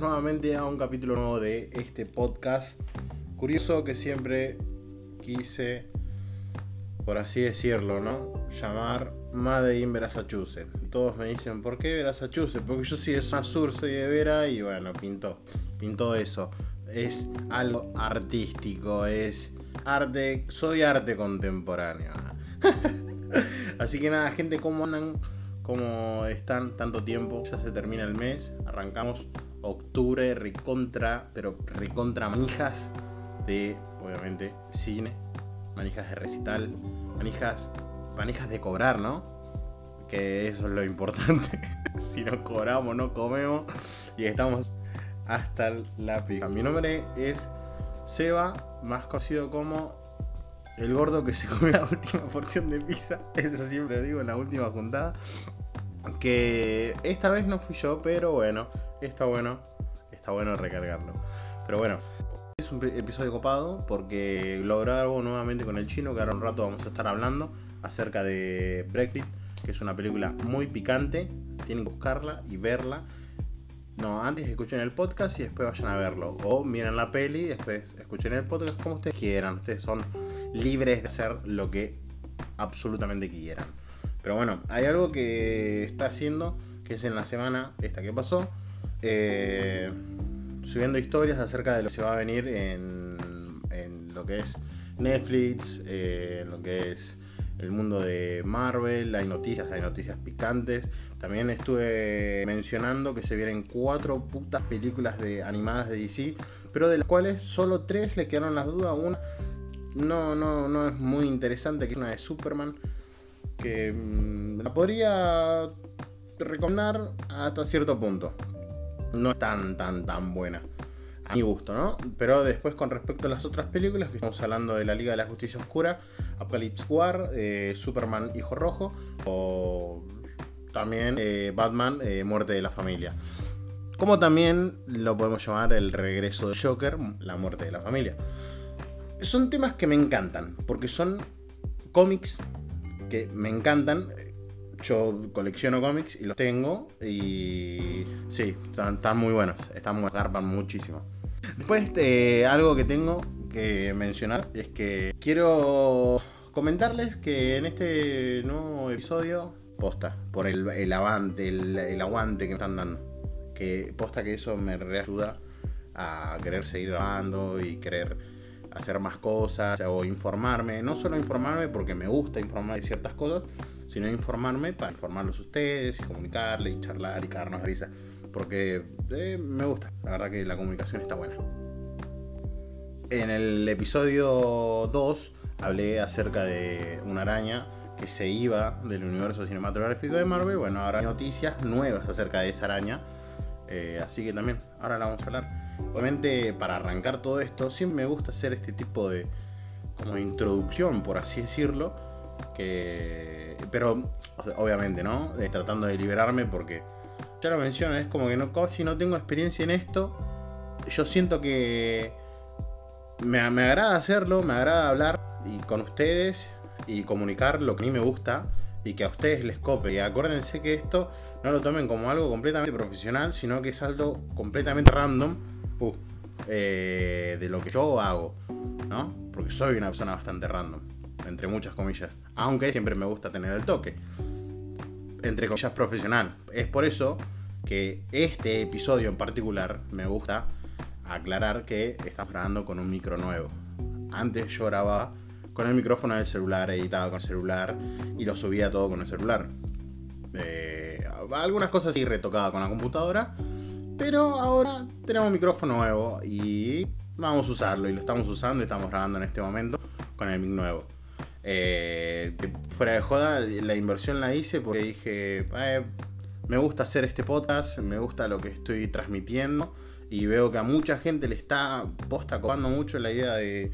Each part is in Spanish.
nuevamente a un capítulo nuevo de este podcast. Curioso que siempre quise, por así decirlo, ¿no? Llamar Made in Massachusetts. Todos me dicen, ¿por qué Massachusetts? Porque yo soy de zona sur, soy de Vera y bueno, pintó. Pintó eso. Es algo artístico, es arte, soy arte contemporáneo. Así que nada, gente, ¿cómo andan? ¿Cómo están tanto tiempo? Ya se termina el mes, arrancamos octubre, recontra, pero recontra manijas de, obviamente, cine, manijas de recital, manijas, manijas de cobrar, ¿no? Que eso es lo importante. si no cobramos, no comemos y estamos hasta la pija. Mi nombre es Seba, más conocido como el gordo que se comió la última porción de pizza. Eso siempre digo en la última juntada. Que esta vez no fui yo, pero bueno, está bueno. Está bueno recargarlo. Pero bueno, es un episodio copado porque lo grabo nuevamente con el chino, que ahora un rato vamos a estar hablando acerca de Brexit, que es una película muy picante. Tienen que buscarla y verla. No, antes escuchen el podcast y después vayan a verlo. O miren la peli y después escuchen el podcast como ustedes quieran. Ustedes son libres de hacer lo que absolutamente quieran. Pero bueno, hay algo que está haciendo, que es en la semana esta que pasó, eh, subiendo historias acerca de lo que se va a venir en, lo que es Netflix, eh, en lo que es el mundo de Marvel, hay noticias, hay noticias picantes. También estuve mencionando que se vienen cuatro putas películas de animadas de DC, pero de las cuales solo tres le quedaron las dudas. Una no, no, no es muy interesante, que es una de Superman, que mm, la podría recomendar hasta cierto punto. No es tan, tan, tan buena. A mi gusto, ¿no? Pero después con respecto a las otras películas, que estamos hablando de la Liga de la Justicia Oscura, Apocalypse War, eh, Superman Hijo Rojo, o también eh, Batman eh, Muerte de la Familia. Como también lo podemos llamar el regreso de Joker, la muerte de la familia son temas que me encantan, porque son cómics que me encantan. Yo colecciono cómics y los tengo y sí, están, muy buenos, están muy garpan muchísimo. Después eh, algo que tengo que mencionar es que quiero comentarles que en este nuevo episodio, posta, por el, el avante, el, aguante que me están dando, que posta que eso me reayuda a querer seguir grabando y querer hacer más cosas o informarme. No solo informarme porque me gusta informar de ciertas cosas, sino informarme para informarlos ustedes y comunicarles y charlar y cagarnos risa. Porque eh, me gusta, la verdad que la comunicación está buena. En el episodio 2 hablé acerca de una araña que se iba del universo cinematográfico de Marvel. Bueno, ahora hay noticias nuevas acerca de esa araña. Eh, así que también, ahora la vamos a hablar. Obviamente, para arrancar todo esto, siempre me gusta hacer este tipo de como introducción, por así decirlo. Que, pero, obviamente, ¿no? tratando de liberarme porque, ya lo menciono, es como que no, casi no tengo experiencia en esto. Yo siento que me, me agrada hacerlo, me agrada hablar y con ustedes y comunicar lo que a mí me gusta y que a ustedes les cope. Y acuérdense que esto no lo tomen como algo completamente profesional, sino que es algo completamente random uh, eh, de lo que yo hago, ¿no? Porque soy una persona bastante random, entre muchas comillas. Aunque siempre me gusta tener el toque. Entre comillas profesional. Es por eso que este episodio en particular me gusta aclarar que estamos grabando con un micro nuevo. Antes yo grababa con el micrófono del celular, editaba con el celular y lo subía todo con el celular. Eh, algunas cosas sí retocaba con la computadora, pero ahora tenemos un micrófono nuevo y vamos a usarlo y lo estamos usando y estamos grabando en este momento con el mic nuevo. Eh, fuera de joda, la inversión la hice porque dije, eh, me gusta hacer este podcast, me gusta lo que estoy transmitiendo y veo que a mucha gente le está posta copando mucho la idea de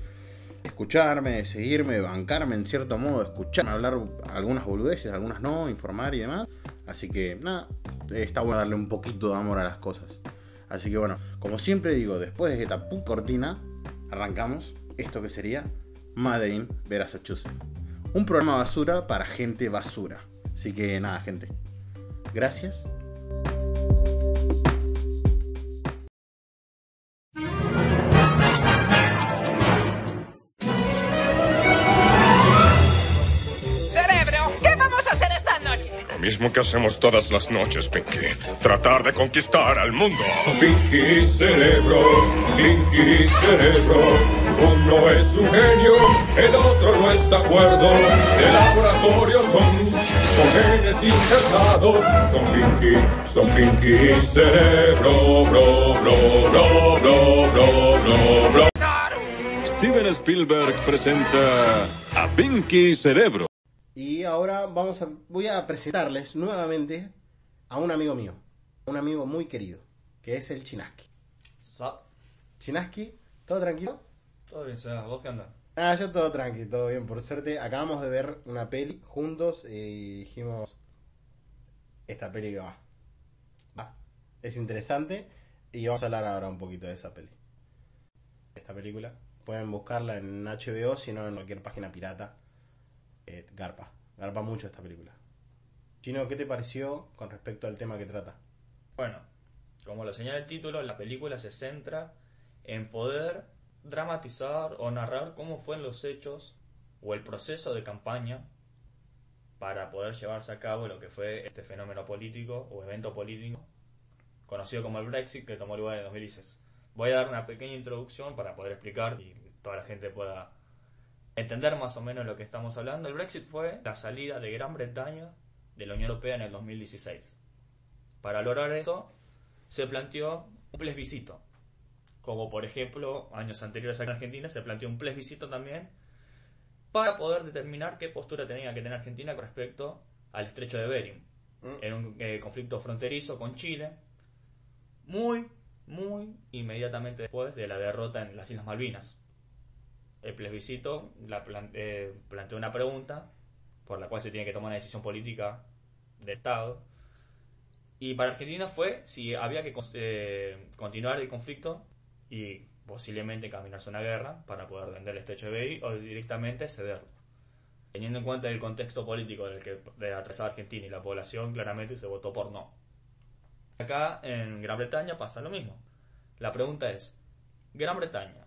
escucharme, de seguirme, bancarme en cierto modo, escucharme hablar algunas boludeces, algunas no, informar y demás. Así que nada, está bueno darle un poquito de amor a las cosas. Así que bueno, como siempre digo, después de esta cortina, arrancamos esto que sería Madame, Massachusetts. Un programa basura para gente basura. Así que nada, gente. Gracias. Lo mismo que hacemos todas las noches, Pinky. Tratar de conquistar al mundo. Pinky Cerebro, Pinky Cerebro. Uno es un genio, el otro no está acuerdo. De laboratorio son, son genes injertados. Son Pinky, son Pinky Cerebro, bro, bro, bro, bro, bro, bro, bro. Steven Spielberg presenta a Pinky Cerebro. Y ahora vamos a, voy a presentarles nuevamente a un amigo mío, un amigo muy querido, que es el Chinaski. Chinaski, ¿todo tranquilo? Todo bien, Seba. ¿Vos qué andás? Ah, yo todo tranquilo, todo bien, por suerte. Acabamos de ver una peli juntos y dijimos, esta peli que va. Va. Es interesante y vamos a hablar ahora un poquito de esa peli. Esta película. Pueden buscarla en HBO, si no en cualquier página pirata. Eh, garpa. Garpa mucho esta película. Chino, ¿qué te pareció con respecto al tema que trata? Bueno, como lo señala el título, la película se centra en poder dramatizar o narrar cómo fueron los hechos o el proceso de campaña para poder llevarse a cabo lo que fue este fenómeno político o evento político conocido como el Brexit que tomó lugar en 2016. Voy a dar una pequeña introducción para poder explicar y toda la gente pueda entender más o menos lo que estamos hablando. El Brexit fue la salida de Gran Bretaña de la Unión Europea en el 2016. Para lograr esto, se planteó un plebiscito. Como por ejemplo, años anteriores aquí en Argentina se planteó un plebiscito también para poder determinar qué postura tenía que tener Argentina con respecto al estrecho de Bering. En un eh, conflicto fronterizo con Chile, muy, muy inmediatamente después de la derrota en las Islas Malvinas. El plebiscito la plan- eh, planteó una pregunta por la cual se tiene que tomar una decisión política de Estado. Y para Argentina fue si había que eh, continuar el conflicto y posiblemente caminarse a una guerra para poder vender de Bering o directamente cederlo. Teniendo en cuenta el contexto político del que de atravesaba Argentina y la población, claramente se votó por no. Acá en Gran Bretaña pasa lo mismo. La pregunta es, ¿Gran Bretaña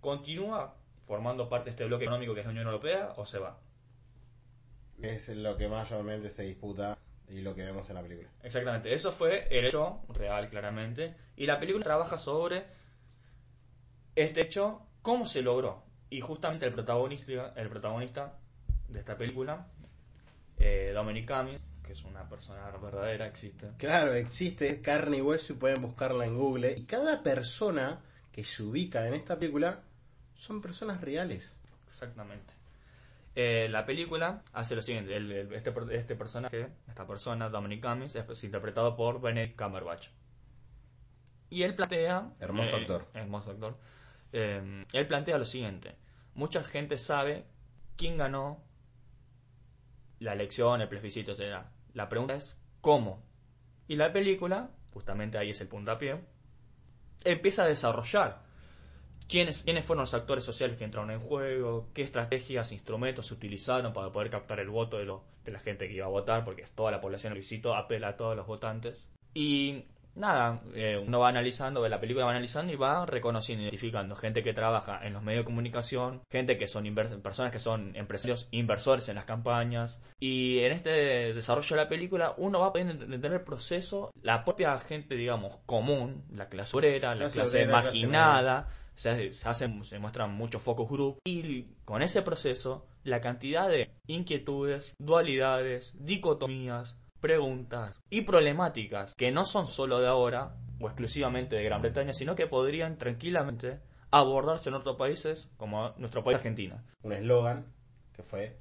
continúa formando parte de este bloque económico que es la Unión Europea o se va? Es lo que mayormente se disputa y lo que vemos en la película. Exactamente, eso fue el hecho real, claramente. Y la película trabaja sobre este hecho, cómo se logró. Y justamente el protagonista, el protagonista de esta película, eh, Dominic Cummings, que es una persona verdadera, existe. Claro, existe, es carne y hueso y pueden buscarla en Google. Y cada persona que se ubica en esta película son personas reales. Exactamente. Eh, la película hace lo siguiente: el- el- este, este personaje, esta persona, Dominic Cummings, es interpretado por Benedict Cumberbatch. Y él plantea. Hermoso eh, actor. Hermoso actor. Eh, él plantea lo siguiente: mucha gente sabe quién ganó la elección, el plebiscito, etc. La pregunta es: ¿cómo? Y la película, justamente ahí es el puntapié, empieza a desarrollar quiénes, quiénes fueron los actores sociales que entraron en juego, qué estrategias, instrumentos se utilizaron para poder captar el voto de, la gente que iba a votar, porque toda la población visito apela a todos los votantes. Y nada, eh, uno va analizando, ve la película, va analizando y va reconociendo, identificando gente que trabaja en los medios de comunicación, gente que son personas que son empresarios inversores en las campañas. Y en este desarrollo de la película uno va pudiendo entender el proceso, la propia gente, digamos, común, la clase obrera, la Clase clase obrera, clase marginada, se, se hacen, se muestran muchos focus group y con ese proceso la cantidad de inquietudes, dualidades, dicotomías, preguntas y problemáticas que no son solo de ahora o exclusivamente de Gran Bretaña, sino que podrían tranquilamente abordarse en otros países como nuestro país Argentina. Un eslogan que fue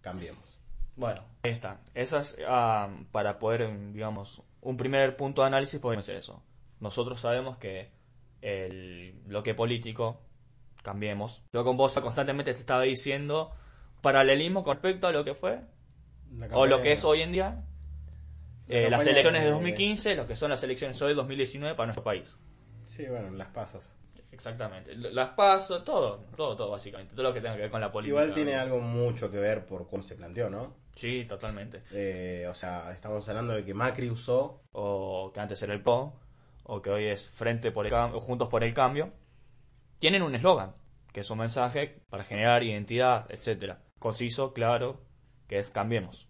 Cambiemos. Bueno, ahí está. Eso es ah, para poder, digamos, un primer punto de análisis podemos hacer eso. Nosotros sabemos que el bloque político, cambiemos. Yo con vos constantemente te estaba diciendo paralelismo con respecto a lo que fue o lo que es hoy en día eh, las elecciones de de- 2015, lo que son las elecciones hoy de 2019 para nuestro país. Sí, bueno, las pasos. Exactamente. Las paso, todo, todo, todo básicamente. Todo lo que tenga que ver con la política. Igual tiene algo mucho que ver por cómo se planteó, ¿no? Sí, totalmente. Eh, o sea, estamos hablando de que Macri usó o que antes era el PO, o que hoy es Frente por el Cambio, Juntos por el Cambio, tienen un eslogan, que es un mensaje para generar identidad, etcétera Conciso, claro, que es Cambiemos.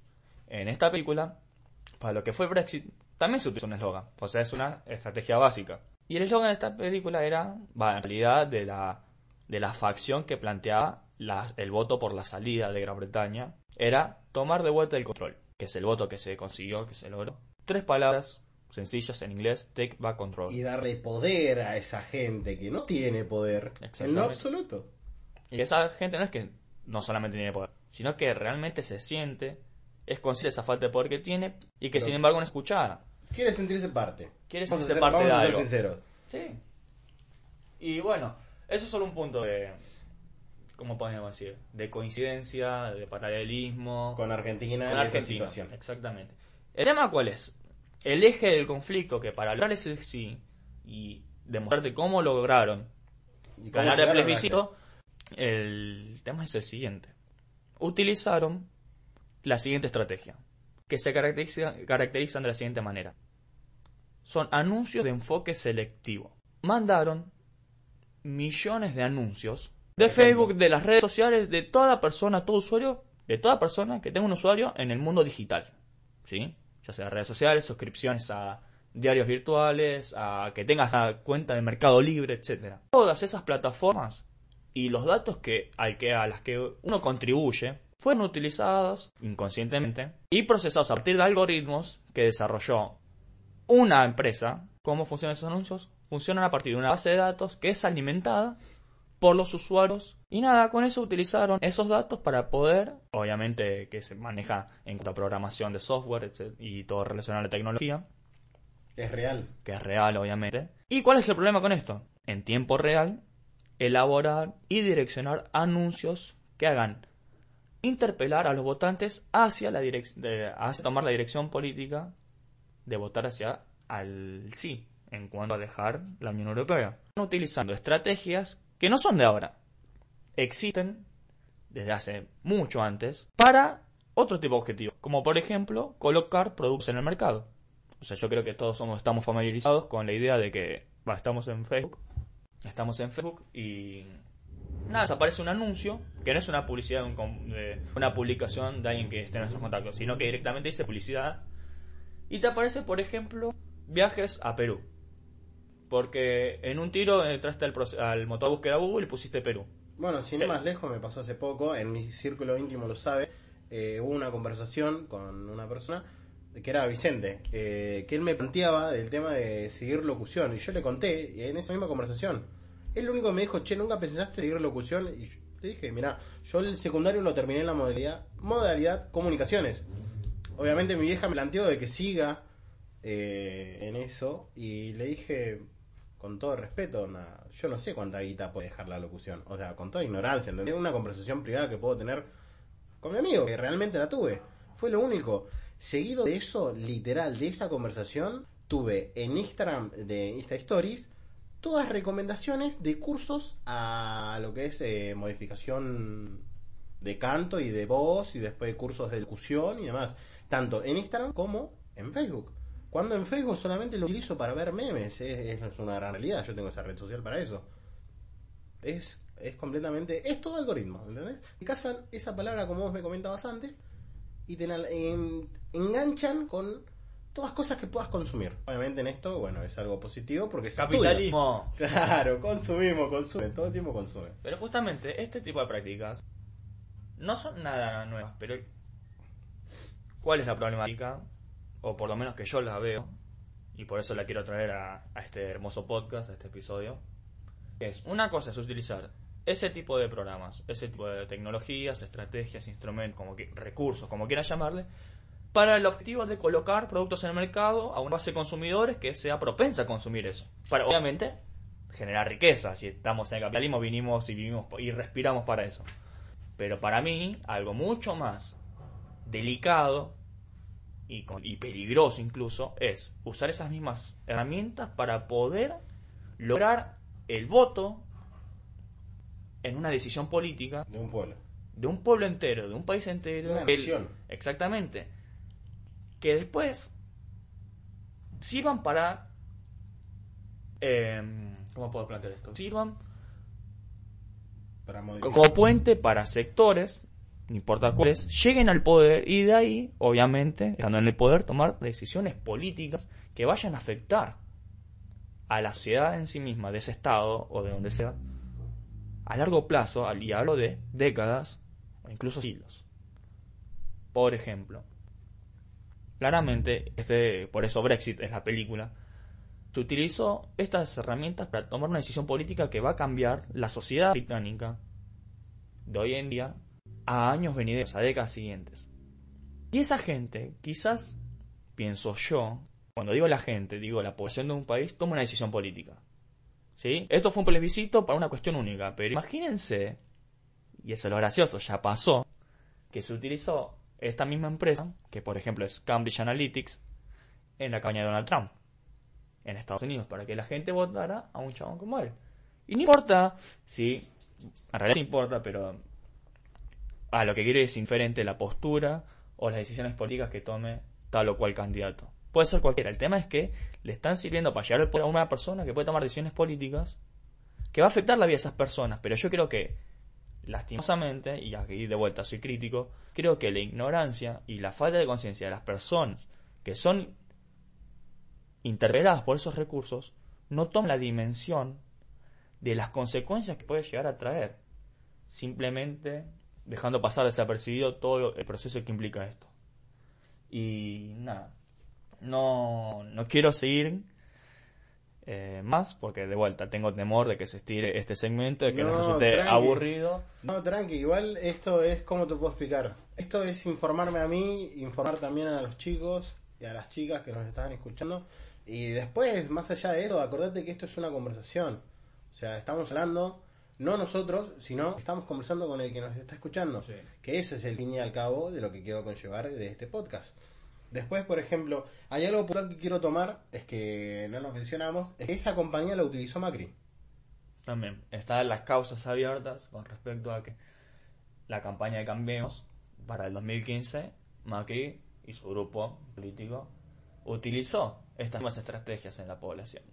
En esta película para lo que fue el Brexit, también se utilizó un eslogan. O sea, es una estrategia básica. Y el eslogan de esta película era, va, en realidad, de la, de la facción que planteaba la- el voto por la salida de Gran Bretaña, era tomar de vuelta el control, que es el voto que se consiguió, que se logró. Tres palabras sencillas en inglés, take back control. Y darle poder a esa gente que no tiene poder en lo absoluto. Y esa gente no es que no solamente tiene poder, sino que realmente se siente, es consciente de esa falta de poder que tiene y que Pero- sin embargo no es escuchada. Quiere sentirse parte. Quiere Vamos a sentirse ser- parte vamos de a ser algo. sinceros. Sí. Y bueno, eso es solo un punto de, ¿cómo podemos decir? De coincidencia, de paralelismo. Con Argentina con en esa Argentina. situación. Exactamente. ¿El tema cuál es? El eje del conflicto que para hablar ese sí y demostrarte cómo lograron ¿Y cómo ganar el plebiscito, el tema es el siguiente. Utilizaron la siguiente estrategia, que se caracteriza- caracterizan de la siguiente manera. Son anuncios de enfoque selectivo. Mandaron millones de anuncios de Facebook, de las redes sociales, de toda persona, todo usuario, de toda persona que tenga un usuario en el mundo digital. ¿Sí? Ya sea redes sociales, suscripciones a diarios virtuales, a que tengas la cuenta de Mercado Libre, etcétera. Todas esas plataformas y los datos que, al que, a las que uno contribuye fueron utilizados inconscientemente y procesados a partir de algoritmos que desarrolló una empresa. ¿Cómo funcionan esos anuncios? Funcionan a partir de una base de datos que es alimentada por los usuarios. Y nada, con eso utilizaron esos datos para poder, obviamente que se maneja en cuanto a programación de software etc., y todo relacionado a la tecnología, Es real. que es real obviamente. ¿Y cuál es el problema con esto? En tiempo real, elaborar y direccionar anuncios que hagan interpelar a los votantes hacia la de- hacia tomar la dirección política de votar hacia al sí en cuanto a dejar la Unión Europea. Utilizando estrategias que no son de ahora. Existen desde hace mucho antes para otro tipo de objetivos, como por ejemplo colocar productos en el mercado. O sea, yo creo que todos somos, estamos familiarizados con la idea de que va, estamos en Facebook, estamos en Facebook y nada, aparece un anuncio que no es una publicidad de, un de una publicación de alguien que esté en nuestros contactos, sino que directamente dice publicidad y te aparece, por ejemplo, viajes a Perú. Porque en un tiro entraste al, al motor de búsqueda Google y pusiste Perú. Bueno, sin ir más lejos, me pasó hace poco, en mi círculo íntimo lo sabe, eh, hubo una conversación con una persona que era Vicente, eh, que él me planteaba del tema de seguir locución, y yo le conté, y en esa misma conversación, él lo único que me dijo, che, ¿nunca pensaste seguir locución? Y yo le dije, mira, yo el secundario lo terminé en la modalidad, modalidad comunicaciones. Obviamente mi vieja me planteó de que siga eh, en eso, y le dije, con todo respeto, yo no sé cuánta guita puede dejar la locución. O sea, con toda ignorancia, ¿entendés? Una conversación privada que puedo tener con mi amigo, que realmente la tuve. Fue lo único. Seguido de eso, literal, de esa conversación, tuve en Instagram de Insta Stories todas recomendaciones de cursos a lo que es eh, modificación de canto y de voz y después cursos de locución y demás. Tanto en Instagram como en Facebook. Cuando en Facebook solamente lo utilizo para ver memes, es, una gran realidad, yo tengo esa red social para eso. Es, es completamente, es todo algoritmo, ¿entendés? Te casan esa palabra como vos me comentabas antes y te enganchan con todas cosas que puedas consumir. Obviamente en esto, bueno, es algo positivo porque es tuyo. Capitalismo. Claro, consumimos, consumen, todo el tiempo consumen. Pero justamente este tipo de prácticas no son nada nuevas, pero ¿cuál es la problemática? O por lo menos que yo la veo, y por eso la quiero traer a, a este hermoso podcast, a este episodio. Es una cosa es utilizar ese tipo de programas, ese tipo de tecnologías, estrategias, instrumentos, como que, recursos, como quieras llamarle, para el objetivo de colocar productos en el mercado a una base de consumidores que sea propensa a consumir eso. Para, obviamente, generar riqueza. Si estamos en el capitalismo, vinimos y vivimos y respiramos para eso. Pero para mí, algo mucho más delicado y, con- y peligroso incluso es usar esas mismas herramientas para poder lograr el voto en una decisión política De un pueblo. de un pueblo entero, de un país entero. Una que- nación. exactamente. Que después sirvan para... em, ¿Cómo puedo plantear esto? Sirvan Para como puente para sectores no importa cuáles, lleguen al poder y de ahí, obviamente, estando en el poder, tomar decisiones políticas que vayan a afectar a la sociedad en sí misma, de ese estado o de donde sea, a largo plazo, al y hablo de décadas o incluso siglos. Por ejemplo, claramente, este, por eso Brexit es la película, se utilizó estas herramientas para tomar una decisión política que va a cambiar la sociedad británica de hoy en día a años venideros, a décadas siguientes. Y esa gente, quizás, pienso yo, cuando digo la gente, digo la población de un país, toma una decisión política. ¿Sí? Esto fue un plebiscito para una cuestión única, pero imagínense, y eso es lo gracioso, ya pasó, que se utilizó esta misma empresa, que por ejemplo es Cambridge Analytics, en la campaña de Donald Trump, en Estados Unidos, para que la gente votara a un chabón como él. Y no importa, sí, en realidad sí importa, pero a lo que quiere es inferente la postura o las decisiones políticas que tome tal o cual candidato. Puede ser cualquiera. El tema es que le están sirviendo para llegar al poder a una persona que puede tomar decisiones políticas que va a afectar la vida de esas personas. Pero yo creo que, lastimosamente, y aquí de vuelta soy crítico, creo que la ignorancia y la falta de conciencia de las personas que son interpeladas por esos recursos no toman la dimensión de las consecuencias que puede llegar a traer. Simplemente dejando pasar desapercibido todo el proceso que implica esto. Y nada, no, no quiero seguir eh, más porque de vuelta tengo temor de que se estire este segmento, de que No, nos resulte tranqui. aburrido. No, tranqui, igual esto es, ¿cómo te puedo explicar? Esto es informarme a mí, informar también a los chicos y a las chicas que nos están escuchando. Y después, más allá de eso, acordate que esto es una conversación. O sea, estamos hablando, no nosotros, sino estamos conversando con el que nos está escuchando. Sí. Que eso es el fin y al cabo de lo que quiero conllevar de este podcast. Después, por ejemplo, hay algo puntual que quiero tomar, es que no nos mencionamos, es que esa compañía la utilizó Macri. También están las causas abiertas con respecto a que la campaña de Cambiemos para el 2015, Macri y su grupo político utilizó estas mismas estrategias en la población.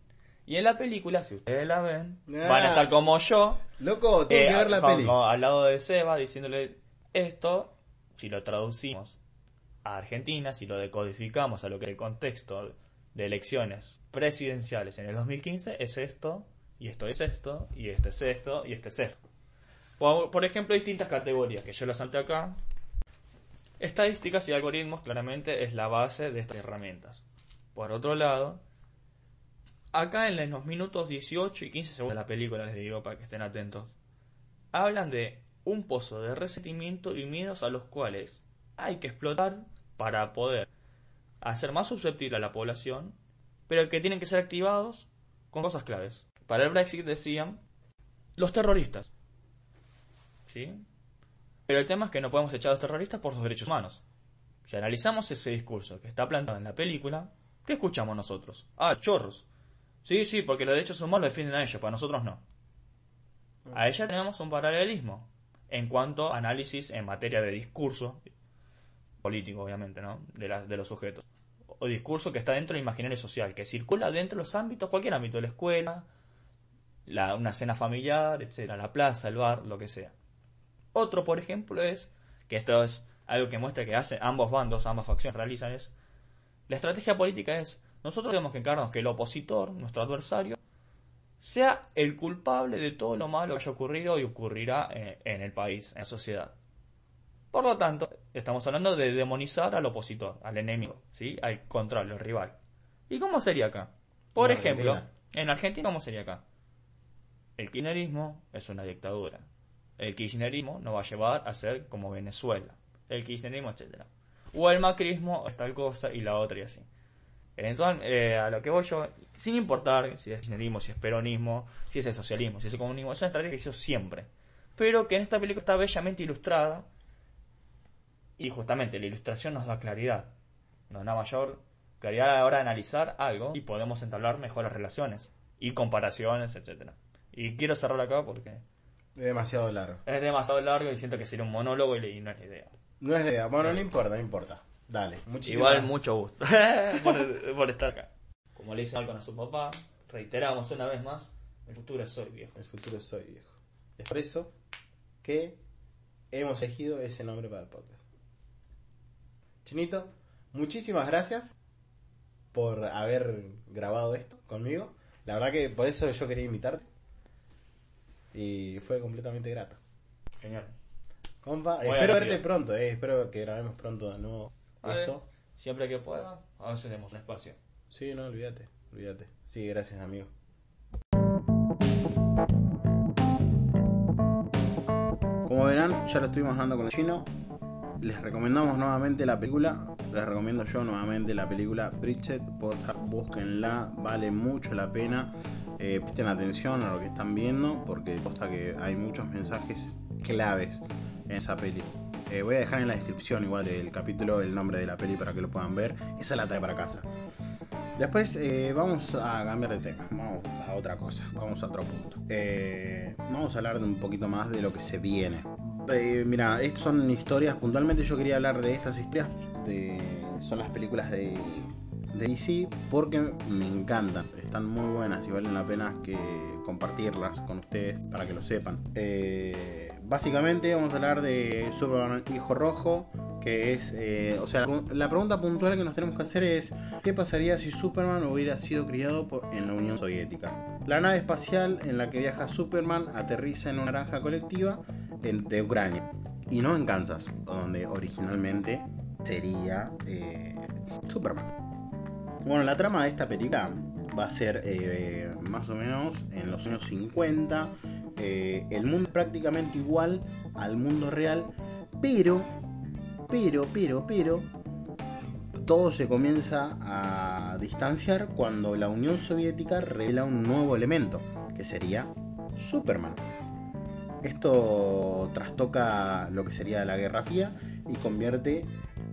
Y en la película, si ustedes la ven, Ah. van a estar como yo, Loco, tengo Eh, que ver la como al lado de Seba diciéndole esto, si lo traducimos Argentina, si lo decodificamos a lo que es el contexto de elecciones presidenciales en el 2015, es esto, y esto es esto, y este es esto, y este es esto. Por, ejemplo, distintas categorías que yo las salté acá. Estadísticas y algoritmos claramente es la base de estas herramientas. Por otro lado, acá en los minutos 18 y 15 segundos de la película, les digo para que estén atentos, hablan de un pozo de resentimiento y miedos a los cuales hay que explotar para poder hacer más susceptible a la población, pero que tienen que ser activados con cosas claves. Para el Brexit decían los terroristas. ¿Sí? Pero el tema es que no podemos echar a los terroristas por sus derechos humanos. Si analizamos ese discurso que está plantado en la película, ¿qué escuchamos nosotros? Ah, chorros. Sí, sí, porque los derechos humanos los defienden a ellos, para nosotros no. A ella tenemos un paralelismo en cuanto a análisis en materia de discurso político, obviamente, ¿no? De, de los sujetos. O discurso que está dentro del imaginario social, que circula dentro de los ámbitos, cualquier ámbito, la escuela, la, una cena familiar, etcétera, la plaza, el bar, lo que sea. Otro, por ejemplo, es, que esto es algo que muestra que hace ambos bandos, ambas facciones realizan, es, la estrategia política es, nosotros tenemos que encargarnos que el opositor, nuestro adversario, sea el culpable de todo lo malo que haya ocurrido y ocurrirá en, en el país, en la sociedad. Por lo tanto, estamos hablando de demonizar al opositor, al enemigo, ¿sí? al contrario, al rival. ¿Y cómo sería acá? Por En ejemplo, Argentina. en Argentina, ¿cómo sería acá? El kirchnerismo es una dictadura. El kirchnerismo nos va a llevar a ser como Venezuela. El kirchnerismo, etcétera. O el macrismo es tal cosa y la otra y así. Entonces, eh, a lo que voy yo, sin importar si es kirchnerismo, si es peronismo, si es el socialismo, si es el comunismo, es una estrategia que se hizo siempre. Pero que en esta película está bellamente ilustrada y justamente la ilustración nos da claridad. Nos da mayor claridad a la hora de analizar algo y podemos entablar mejores relaciones y comparaciones, etcétera. Y quiero cerrar acá porque Es demasiado largo. es demasiado largo y siento que sería un monólogo y no es la idea. No es la idea. Bueno, no importa, no importa. Dale, muchísimas Igual mucho gusto por, por estar acá. Como le dice Malcolm a su papá, reiteramos una vez más, el futuro es hoy, viejo. El futuro soy viejo. Es por eso que hemos elegido ese nombre para el podcast. Chinito, muchísimas gracias por haber grabado esto conmigo. La verdad que por eso yo quería invitarte. Y fue completamente grato. Genial. Compa, Muy espero agradecido. verte pronto, eh, espero que grabemos pronto de nuevo A ver, esto. siempre que pueda, a veces tenemos un espacio. Sí, no, olvídate, olvídate. Sí, gracias, amigo. Como verán, ya lo estuvimos hablando con el chino. Les recomendamos nuevamente la película. Les recomiendo yo nuevamente la película Bridget. Posta, Búsquenla, vale mucho la pena. Eh, presten atención a lo que están viendo porque posta que hay muchos mensajes claves en esa peli. Eh, voy a dejar en la descripción igual del capítulo el nombre de la peli para que lo puedan ver. Esa la trae para casa. Después eh, vamos a cambiar de tema, vamos a otra cosa, vamos a otro punto. Eh, vamos a hablar un poquito más de lo que se viene. Eh, mira, estas son historias, puntualmente yo quería hablar de estas historias, de, son las películas de, de DC, porque me encantan, están muy buenas y valen la pena que compartirlas con ustedes para que lo sepan. Eh, básicamente vamos a hablar de Superman Hijo Rojo, que es, eh, o sea, la pregunta puntual que nos tenemos que hacer es, ¿qué pasaría si Superman hubiera sido criado por- en la Unión Soviética? La nave espacial en la que viaja Superman aterriza en una granja colectiva de Ucrania, y no en Kansas, donde originalmente sería eh, Superman. Bueno, la trama de esta película va a ser eh, más o menos en los años 50. eh, el mundo prácticamente igual al mundo real, pero, pero, pero, pero, todo se comienza a distanciar cuando la Unión Soviética revela un nuevo elemento, que sería Superman. Esto trastoca lo que sería la Guerra Fría y convierte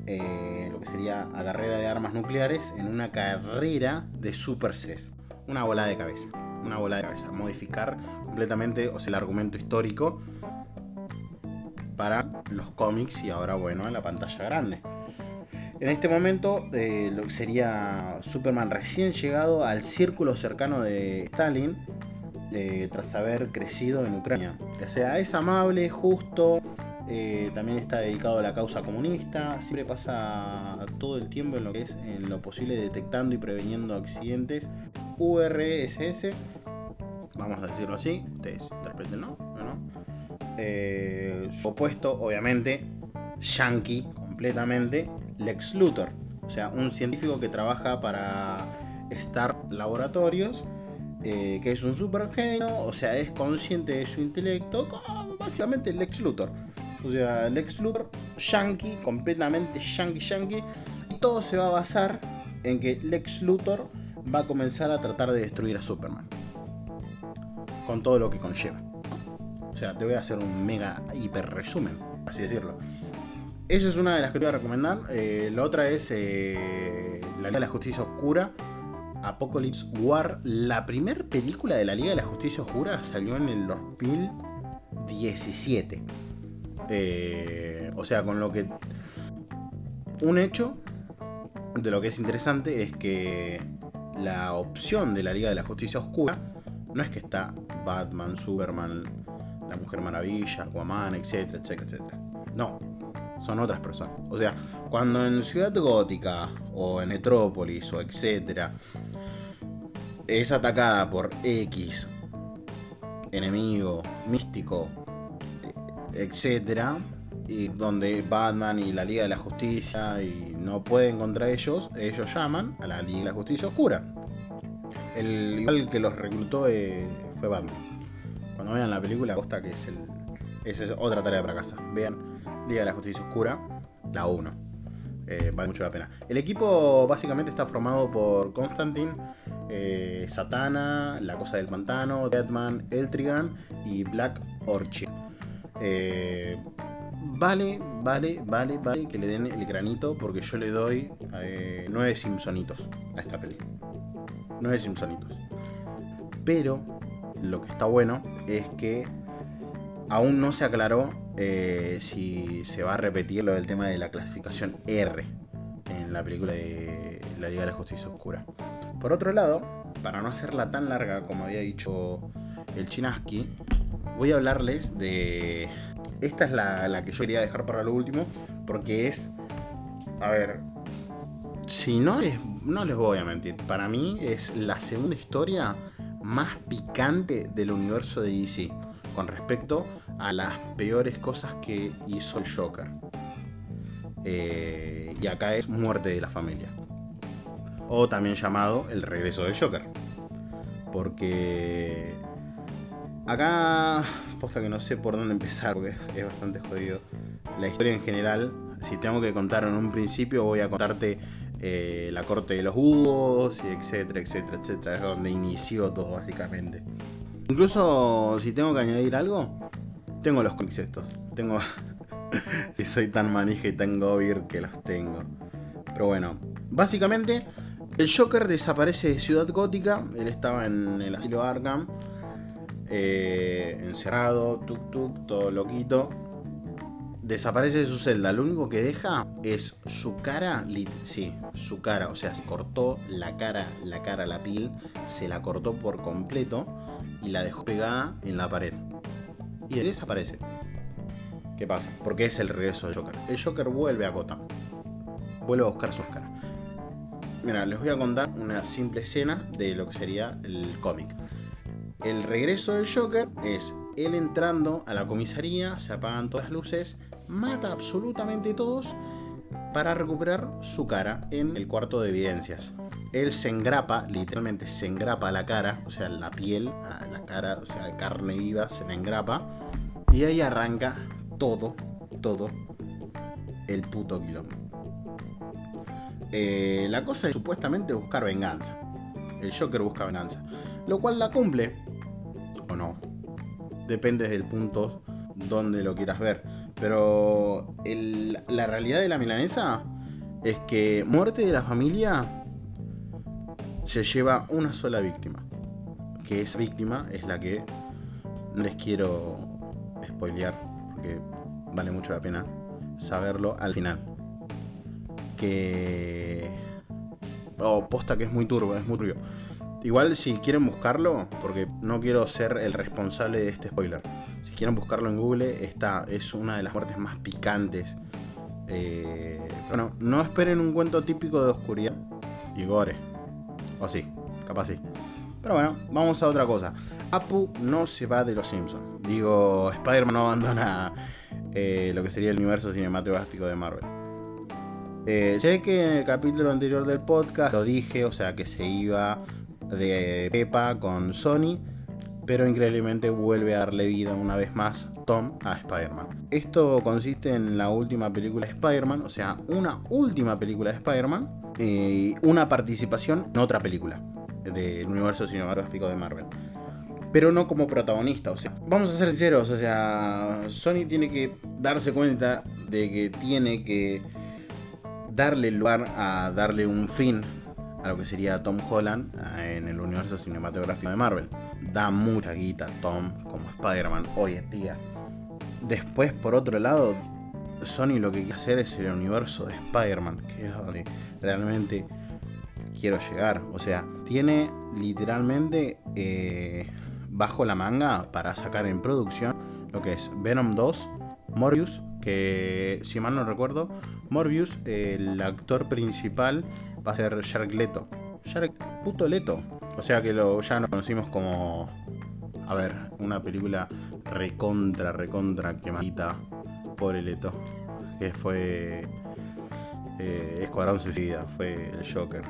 eh, lo que sería la carrera de armas nucleares en una carrera de super seres. Una bola de cabeza. Una bola de cabeza. Modificar completamente o el argumento histórico para los cómics y ahora, bueno, en la pantalla grande. En este momento, eh, lo que sería Superman recién llegado al círculo cercano de Stalin, eh, tras haber crecido en Ucrania. O sea, es amable, justo, eh, también está dedicado a la causa comunista, siempre pasa todo el tiempo en lo que es en lo posible detectando y preveniendo accidentes. URSS, vamos a decirlo así, ustedes interpreten, ¿no? ¿No? Eh, su opuesto, obviamente, yankee completamente, Lex Luthor, o sea, un científico que trabaja para Star Laboratorios, eh, que es un super genio, o sea, es consciente de su intelecto, básicamente Lex Luthor. O sea, Lex Luthor, yankee, completamente yankee, yankee, y todo se va a basar en que Lex Luthor va a comenzar a tratar de destruir a Superman. Con todo lo que conlleva. O sea, te voy a hacer un mega hiper resumen, así decirlo. Esa es una de las que te voy a recomendar. Eh, la otra es eh, La Liga de la Justicia Oscura. Apocalypse War. La primera película de la Liga de la Justicia Oscura salió en el 2017. Eh, o sea, con lo que... Un hecho de lo que es interesante es que la opción de la Liga de la Justicia Oscura no es que está Batman, Superman, la Mujer Maravilla, Aquaman, etcétera, etcétera, etcétera. No, son otras personas. O sea, cuando en Ciudad Gótica o en Metrópolis o etcétera es atacada por X enemigo místico, etcétera, y donde Batman y la Liga de la Justicia y no pueden contra ellos, ellos llaman a la Liga de la Justicia Oscura. El igual que los reclutó eh, fue Batman. Cuando vean la película, costa que es el. Esa es otra tarea para casa. Vean Liga de la Justicia Oscura, la 1. Eh, vale mucho la pena. El equipo básicamente está formado por Constantine, eh, Satana, La Cosa del Pantano, Deadman, Eltrigan y Black Orchid. Eh, vale, vale, vale, vale que le den el granito porque yo le doy 9 Simpsonitos a esta peli. 9 Simpsonitos. Pero lo que está bueno es que aún no se aclaró eh, si se va a repetir lo del tema de la clasificación R en la película de la Liga de la Justicia Oscura. Por otro lado, para no hacerla tan larga como había dicho el Chinaski, voy a hablarles de esta es la, la que yo quería dejar para lo último, porque es, a ver, si no les, no les voy a mentir, para mí es la segunda historia más picante del universo de DC con respecto a las peores cosas que hizo el Joker. Eh, y acá es muerte de la familia. O también llamado el regreso del Joker. Porque acá, posta que no sé por dónde empezar, porque es, bastante jodido. La historia en general, si tengo que contar en un principio, voy a contarte eh, la corte de los búhos, y etcétera, etcétera, etcétera. Es donde inició todo, básicamente. Incluso si tengo que añadir algo, tengo los cómics estos. Tengo. si soy tan manija y tan gobir que los tengo. Pero bueno, básicamente, el Joker desaparece de Ciudad Gótica. Él estaba en el asilo Arkham. Eh, encerrado, tuk tuk, todo loquito. Desaparece de su celda. Lo único que deja es su cara. Sí, su cara. O sea, se cortó la cara, la cara, la piel. Se la cortó por completo. Y la dejó pegada en la pared. Y él desaparece. ¿Qué pasa? Porque es el regreso del Joker. El Joker vuelve a Gotham. Vuelve a buscar su cara. Mira, les voy a contar una simple escena de lo que sería el cómic. El regreso del Joker es él entrando a la comisaría, se apagan todas las luces, mata absolutamente todos para recuperar su cara en el cuarto de evidencias. Él se engrapa, literalmente se engrapa la cara, o sea, la piel, la cara, o sea, carne viva, se le engrapa. Y ahí arranca todo, todo el puto quilombo. Eh, la cosa es supuestamente buscar venganza. El Joker busca venganza. Lo cual la cumple. O no. Depende del punto donde lo quieras ver. Pero la realidad de la milanesa es que muerte de la familia se lleva una sola víctima. Que esa víctima es la que les quiero spoilear porque vale mucho la pena saberlo al final. Que. Oh, posta que es muy turbo, es muy turbio. Igual si quieren buscarlo, porque no quiero ser el responsable de este spoiler. Si quieren buscarlo en Google, esta es una de las muertes más picantes. Eh, bueno, no esperen un cuento típico de oscuridad y gore. O sí, capaz sí. Pero bueno, vamos a otra cosa. Apu no se va de los Simpsons. Digo, Spider-Man no abandona eh, lo que sería el universo cinematográfico de Marvel. Eh, sé que en el capítulo anterior del podcast lo dije, o sea que se iba de Pepa con Sony, pero increíblemente vuelve a darle vida una vez más Tom a Spider-Man. Esto consiste en la última película de Spider-Man, o sea, una última película de Spider-Man y una participación en otra película del universo cinematográfico de Marvel. Pero no como protagonista, o sea, vamos a ser sinceros, o sea, Sony tiene que darse cuenta de que tiene que darle lugar a darle un fin a lo que sería Tom Holland eh, en el universo cinematográfico de Marvel. Da mucha guita Tom como Spider-Man hoy en día. Después, por otro lado, Sony lo que quiere hacer es el universo de Spider-Man, que es donde realmente quiero llegar. O sea, tiene literalmente eh, bajo la manga para sacar en producción lo que es Venom 2, Morbius, que si mal no recuerdo, Morbius, el actor principal va a ser Shark Leto. Shark puto Leto. O sea que lo, ya nos conocimos como. A ver, una película recontra, recontra quemadita. Pobre Leto. Que fue. Eh, Escuadrón Suicida. Fue el Joker.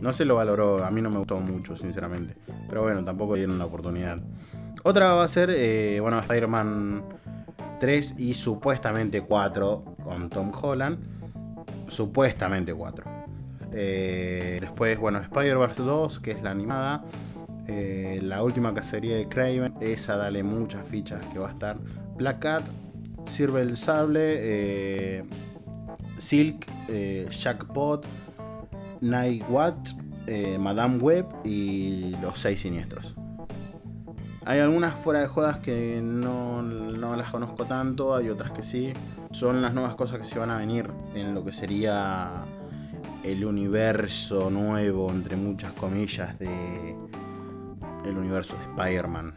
No se lo valoró, a mí no me gustó mucho, sinceramente. Pero bueno, tampoco dieron la oportunidad. Otra va a ser, eh, bueno, Spider-Man 3 y supuestamente 4 con Tom Holland. Supuestamente 4. Eh, después, bueno, Spider-Verse 2, que es la animada. Eh, la última cacería de Craven. Esa dale muchas fichas que va a estar. Black Cat, Sirve el Sable, Silk, Jackpot. Night Watch, eh, Madame Web y Los Seis Siniestros. Hay algunas fuera de jodas que no, no, las conozco tanto, hay otras que sí. Son las nuevas cosas que se van a venir en lo que sería el universo nuevo, entre muchas comillas, de el universo de Spider-Man.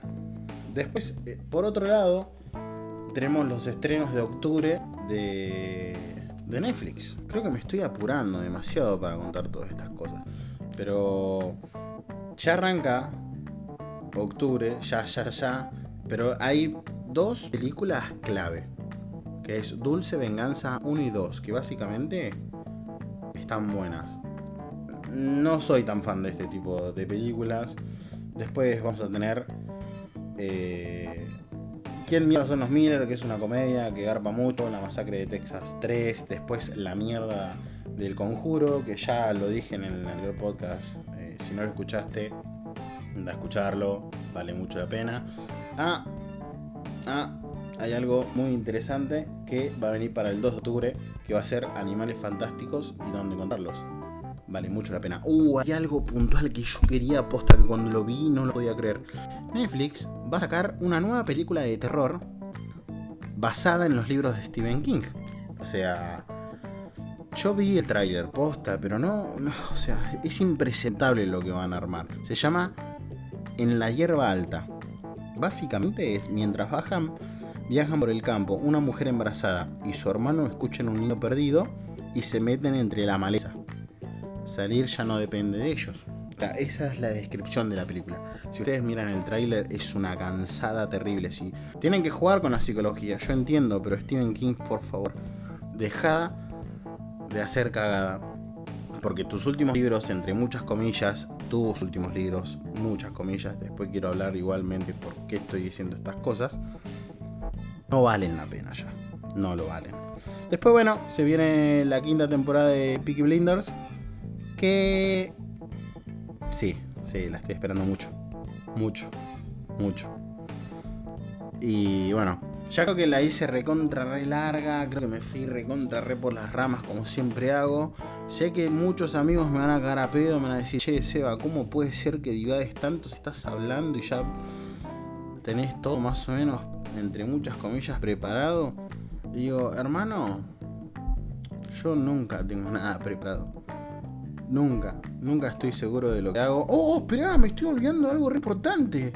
Después, eh, por otro lado, tenemos los estrenos de octubre de, de Netflix. Creo que me estoy apurando demasiado para contar todas estas cosas. Pero ya arranca octubre, ya, ya, ya. Pero hay dos películas clave. Que es Dulce Venganza 1 y 2. Que básicamente están buenas. No soy tan fan de este tipo de películas. Después vamos a tener... Eh, ¿Quién mierda son los Miller? Que es una comedia que garpa mucho. La masacre de Texas 3. Después la mierda del conjuro. Que ya lo dije en el anterior podcast. Eh, si no lo escuchaste, anda a escucharlo. Vale mucho la pena. Ah, ah, hay algo muy interesante que va a venir para el 2 de octubre. Que va a ser Animales Fantásticos y dónde encontrarlos. Vale mucho la pena. Uh, hay algo puntual que yo quería aposta que cuando lo vi no lo podía creer. Netflix va a sacar una nueva película de terror basada en los libros de Stephen King. O sea, yo vi el tráiler posta, pero no, o sea, es impresentable lo que van a armar. Se llama En la hierba alta. Básicamente es mientras bajan, viajan por el campo, una mujer embarazada y su hermano escuchan un niño perdido y se meten entre la maleza. Salir ya no depende de ellos. Esa es la descripción de la película. Si ustedes miran el tráiler, es una cansada terrible. Tienen que jugar con la psicología, yo entiendo, pero Stephen King, por favor, deja de hacer cagada. Porque tus últimos libros, entre muchas comillas, tus últimos libros, muchas comillas, después quiero hablar igualmente por qué estoy diciendo estas cosas, no valen la pena ya. No lo valen. Después, bueno, se viene la quinta temporada de Peaky Blinders. Sí, sí, la estoy esperando mucho. Mucho, mucho. Y bueno, ya creo que la hice recontra re larga, creo que me fui recontra re por las ramas como siempre hago. Sé que muchos amigos me van a cagar a pedo, me van a decir, che, Seba, ¿cómo puede ser que divades tanto si estás hablando y ya tenés todo más o menos, entre muchas comillas, preparado? Y digo, hermano, yo nunca tengo nada preparado. Nunca, nunca estoy seguro de lo que hago. Oh, espera, me estoy olvidando algo re importante.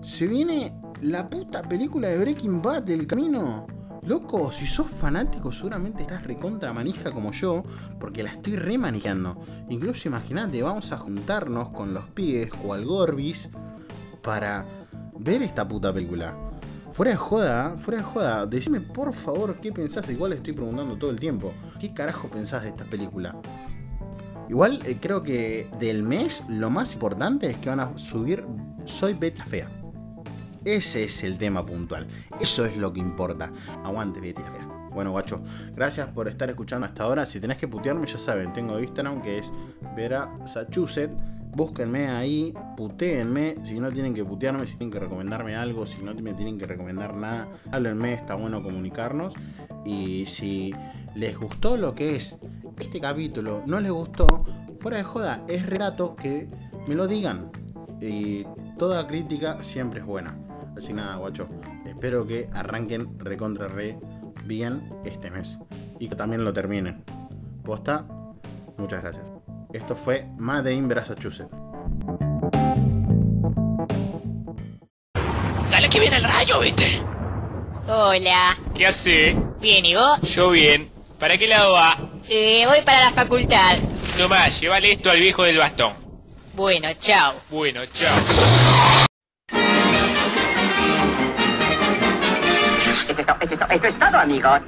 Se viene la puta película de Breaking Bad del camino. Loco, si sos fanático, seguramente estás recontra manija como yo, porque la estoy remanejando. Incluso imagínate, vamos a juntarnos con los pibes o al Gorbis para ver esta puta película. Fuera de joda, fuera de joda, decime por favor qué pensás, igual estoy preguntando todo el tiempo. ¿Qué carajo pensás de esta película? Igual eh, creo que del mes lo más importante es que van a subir Soy Betty Fea. Ese es el tema puntual. Eso es lo que importa. Aguante Betty Fea. Bueno, guacho, gracias por estar escuchando hasta ahora. Si tenés que putearme, ya saben, tengo Instagram que es Vera Sachuset. Búsquenme ahí, putéenme. Si no tienen que putearme, si tienen que recomendarme algo, si no me tienen que recomendar nada, háblenme, está bueno comunicarnos. Y si les gustó lo que es este capítulo, no les gustó, fuera de joda, es relato que me lo digan. Y toda crítica siempre es buena. Así nada, guacho. Espero que arranquen recontra re bien este mes. Y que también lo terminen. Posta, muchas gracias. Esto fue Made in Massachusetts. Dale que viene el rayo, ¿viste? Hola. ¿Qué hace? Bien, ¿y vos? Yo bien. ¿Para qué lado va? Eh, voy para la facultad. Tomá, llévale esto al viejo del bastón. Bueno, chao. Bueno, chao. Eso es, eso es todo, amigos.